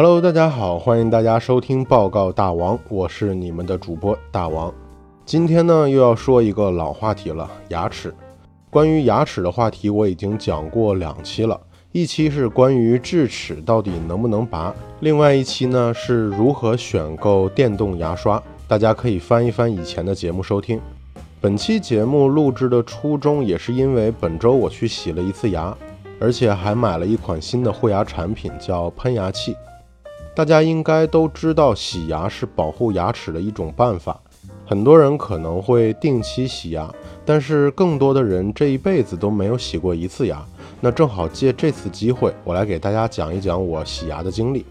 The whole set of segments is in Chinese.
Hello，大家好，欢迎大家收听报告大王，我是你们的主播大王。今天呢，又要说一个老话题了，牙齿。关于牙齿的话题，我已经讲过两期了，一期是关于智齿到底能不能拔，另外一期呢是如何选购电动牙刷，大家可以翻一翻以前的节目收听。本期节目录制的初衷也是因为本周我去洗了一次牙，而且还买了一款新的护牙产品，叫喷牙器。大家应该都知道，洗牙是保护牙齿的一种办法。很多人可能会定期洗牙，但是更多的人这一辈子都没有洗过一次牙。那正好借这次机会，我来给大家讲一讲我洗牙的经历。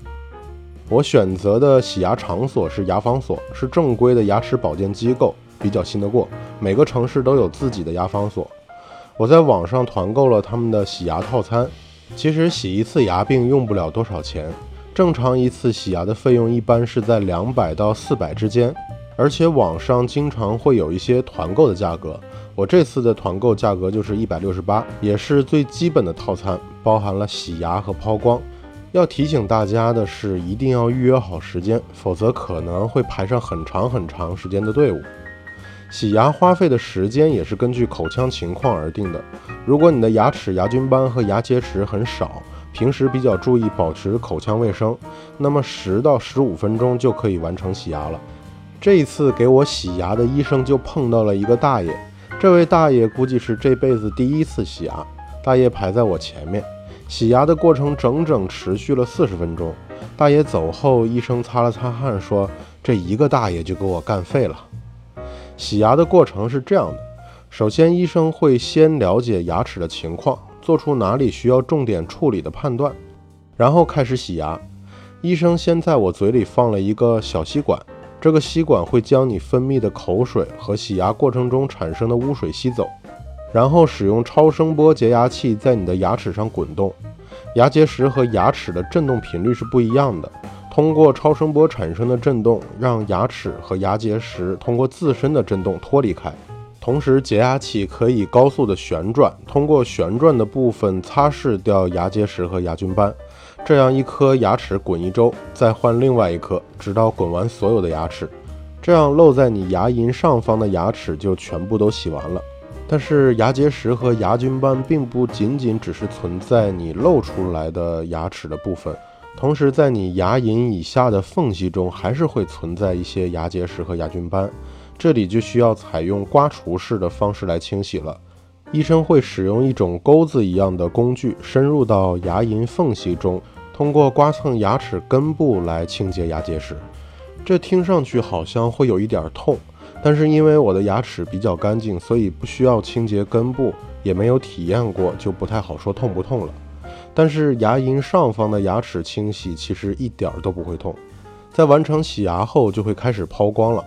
我选择的洗牙场所是牙防所，是正规的牙齿保健机构，比较信得过。每个城市都有自己的牙防所。我在网上团购了他们的洗牙套餐，其实洗一次牙并用不了多少钱。正常一次洗牙的费用一般是在两百到四百之间，而且网上经常会有一些团购的价格。我这次的团购价格就是一百六十八，也是最基本的套餐，包含了洗牙和抛光。要提醒大家的是，一定要预约好时间，否则可能会排上很长很长时间的队伍。洗牙花费的时间也是根据口腔情况而定的。如果你的牙齿牙菌斑和牙结石很少，平时比较注意保持口腔卫生，那么十到十五分钟就可以完成洗牙了。这一次给我洗牙的医生就碰到了一个大爷，这位大爷估计是这辈子第一次洗牙。大爷排在我前面，洗牙的过程整整持续了四十分钟。大爷走后，医生擦了擦汗说：“这一个大爷就给我干废了。”洗牙的过程是这样的：首先，医生会先了解牙齿的情况。做出哪里需要重点处理的判断，然后开始洗牙。医生先在我嘴里放了一个小吸管，这个吸管会将你分泌的口水和洗牙过程中产生的污水吸走，然后使用超声波洁牙器在你的牙齿上滚动。牙结石和牙齿的振动频率是不一样的，通过超声波产生的振动，让牙齿和牙结石通过自身的振动脱离开。同时，洁牙器可以高速的旋转，通过旋转的部分擦拭掉牙结石和牙菌斑。这样一颗牙齿滚一周，再换另外一颗，直到滚完所有的牙齿。这样露在你牙龈上方的牙齿就全部都洗完了。但是牙结石和牙菌斑并不仅仅只是存在你露出来的牙齿的部分，同时在你牙龈以下的缝隙中还是会存在一些牙结石和牙菌斑。这里就需要采用刮除式的方式来清洗了。医生会使用一种钩子一样的工具，深入到牙龈缝隙中，通过刮蹭牙齿根部来清洁牙结石。这听上去好像会有一点痛，但是因为我的牙齿比较干净，所以不需要清洁根部，也没有体验过，就不太好说痛不痛了。但是牙龈上方的牙齿清洗其实一点都不会痛。在完成洗牙后，就会开始抛光了。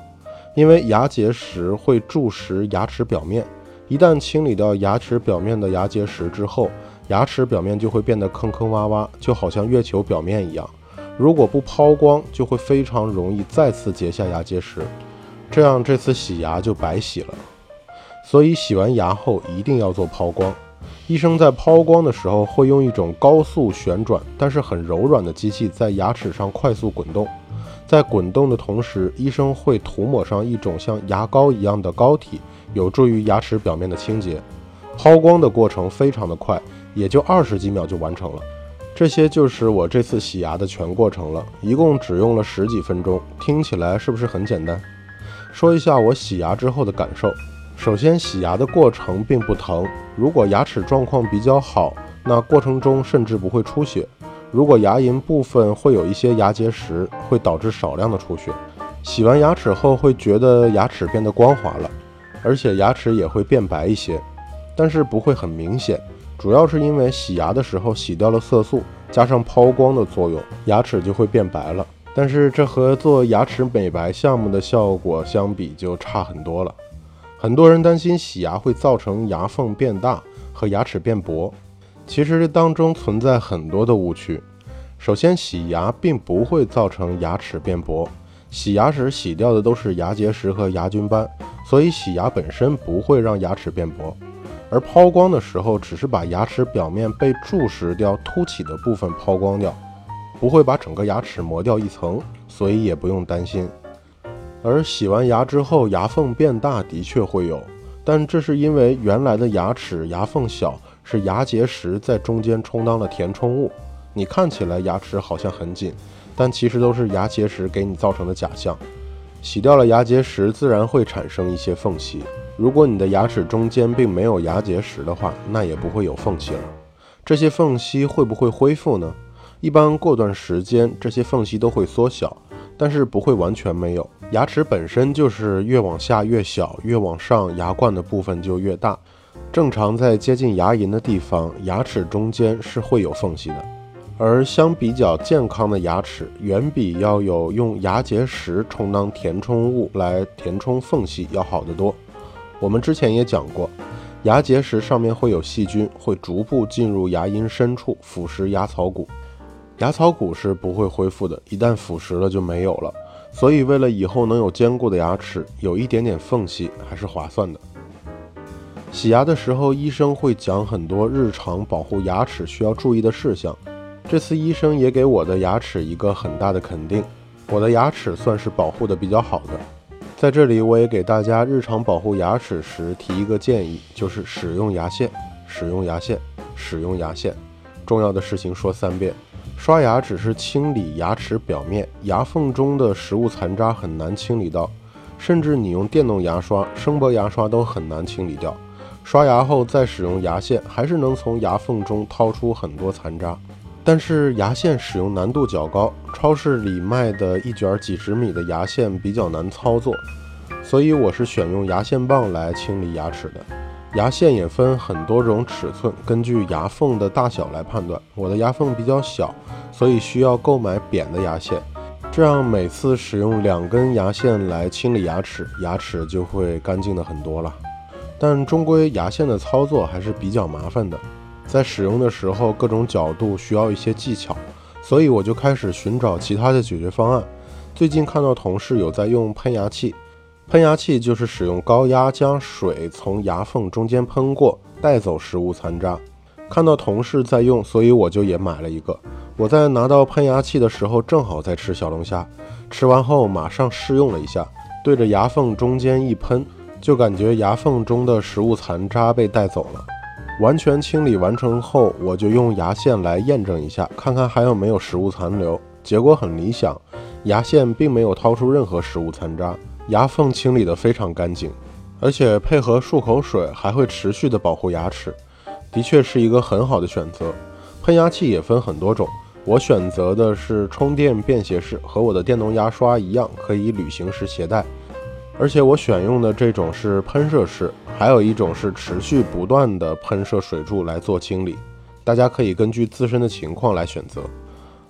因为牙结石会蛀蚀牙齿表面，一旦清理掉牙齿表面的牙结石之后，牙齿表面就会变得坑坑洼洼，就好像月球表面一样。如果不抛光，就会非常容易再次结下牙结石，这样这次洗牙就白洗了。所以洗完牙后一定要做抛光。医生在抛光的时候会用一种高速旋转但是很柔软的机器在牙齿上快速滚动。在滚动的同时，医生会涂抹上一种像牙膏一样的膏体，有助于牙齿表面的清洁。抛光的过程非常的快，也就二十几秒就完成了。这些就是我这次洗牙的全过程了，一共只用了十几分钟。听起来是不是很简单？说一下我洗牙之后的感受。首先，洗牙的过程并不疼，如果牙齿状况比较好，那过程中甚至不会出血。如果牙龈部分会有一些牙结石，会导致少量的出血。洗完牙齿后会觉得牙齿变得光滑了，而且牙齿也会变白一些，但是不会很明显。主要是因为洗牙的时候洗掉了色素，加上抛光的作用，牙齿就会变白了。但是这和做牙齿美白项目的效果相比就差很多了。很多人担心洗牙会造成牙缝变大和牙齿变薄。其实这当中存在很多的误区。首先，洗牙并不会造成牙齿变薄，洗牙时洗掉的都是牙结石和牙菌斑，所以洗牙本身不会让牙齿变薄。而抛光的时候，只是把牙齿表面被蛀蚀掉凸起的部分抛光掉。不会把整个牙齿磨掉一层，所以也不用担心。而洗完牙之后牙缝变大的确会有，但这是因为原来的牙齿牙缝小，是牙结石在中间充当了填充物。你看起来牙齿好像很紧，但其实都是牙结石给你造成的假象。洗掉了牙结石，自然会产生一些缝隙。如果你的牙齿中间并没有牙结石的话，那也不会有缝隙了。这些缝隙会不会恢复呢？一般过段时间，这些缝隙都会缩小，但是不会完全没有。牙齿本身就是越往下越小，越往上牙冠的部分就越大。正常在接近牙龈的地方，牙齿中间是会有缝隙的。而相比较健康的牙齿，远比要有用牙结石充当填充物来填充缝隙要好得多。我们之前也讲过，牙结石上面会有细菌，会逐步进入牙龈深处腐蚀牙槽骨，牙槽骨是不会恢复的，一旦腐蚀了就没有了。所以为了以后能有坚固的牙齿，有一点点缝隙还是划算的。洗牙的时候，医生会讲很多日常保护牙齿需要注意的事项。这次医生也给我的牙齿一个很大的肯定，我的牙齿算是保护的比较好的。在这里，我也给大家日常保护牙齿时提一个建议，就是使用牙线，使用牙线，使用牙线。重要的事情说三遍。刷牙只是清理牙齿表面，牙缝中的食物残渣很难清理到，甚至你用电动牙刷、声波牙刷都很难清理掉。刷牙后再使用牙线，还是能从牙缝中掏出很多残渣。但是牙线使用难度较高，超市里卖的一卷几十米的牙线比较难操作，所以我是选用牙线棒来清理牙齿的。牙线也分很多种尺寸，根据牙缝的大小来判断。我的牙缝比较小，所以需要购买扁的牙线，这样每次使用两根牙线来清理牙齿，牙齿就会干净的很多了。但终归牙线的操作还是比较麻烦的。在使用的时候，各种角度需要一些技巧，所以我就开始寻找其他的解决方案。最近看到同事有在用喷牙器，喷牙器就是使用高压将水从牙缝中间喷过，带走食物残渣。看到同事在用，所以我就也买了一个。我在拿到喷牙器的时候，正好在吃小龙虾，吃完后马上试用了一下，对着牙缝中间一喷，就感觉牙缝中的食物残渣被带走了。完全清理完成后，我就用牙线来验证一下，看看还有没有食物残留。结果很理想，牙线并没有掏出任何食物残渣，牙缝清理得非常干净，而且配合漱口水还会持续的保护牙齿，的确是一个很好的选择。喷牙器也分很多种，我选择的是充电便携式，和我的电动牙刷一样，可以旅行时携带。而且我选用的这种是喷射式，还有一种是持续不断的喷射水柱来做清理，大家可以根据自身的情况来选择。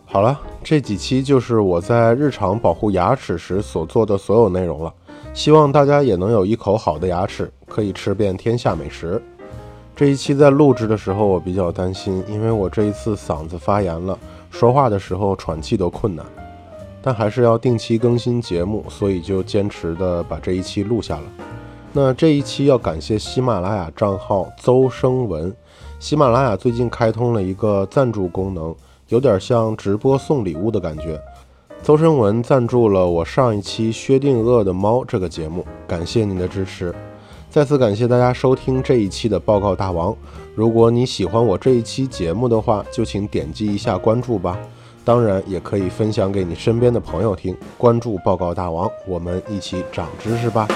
好了，这几期就是我在日常保护牙齿时所做的所有内容了，希望大家也能有一口好的牙齿，可以吃遍天下美食。这一期在录制的时候我比较担心，因为我这一次嗓子发炎了，说话的时候喘气都困难。但还是要定期更新节目，所以就坚持的把这一期录下了。那这一期要感谢喜马拉雅账号邹声文，喜马拉雅最近开通了一个赞助功能，有点像直播送礼物的感觉。邹声文赞助了我上一期薛定谔的猫这个节目，感谢您的支持。再次感谢大家收听这一期的报告大王。如果你喜欢我这一期节目的话，就请点击一下关注吧。当然，也可以分享给你身边的朋友听。关注报告大王，我们一起长知识吧。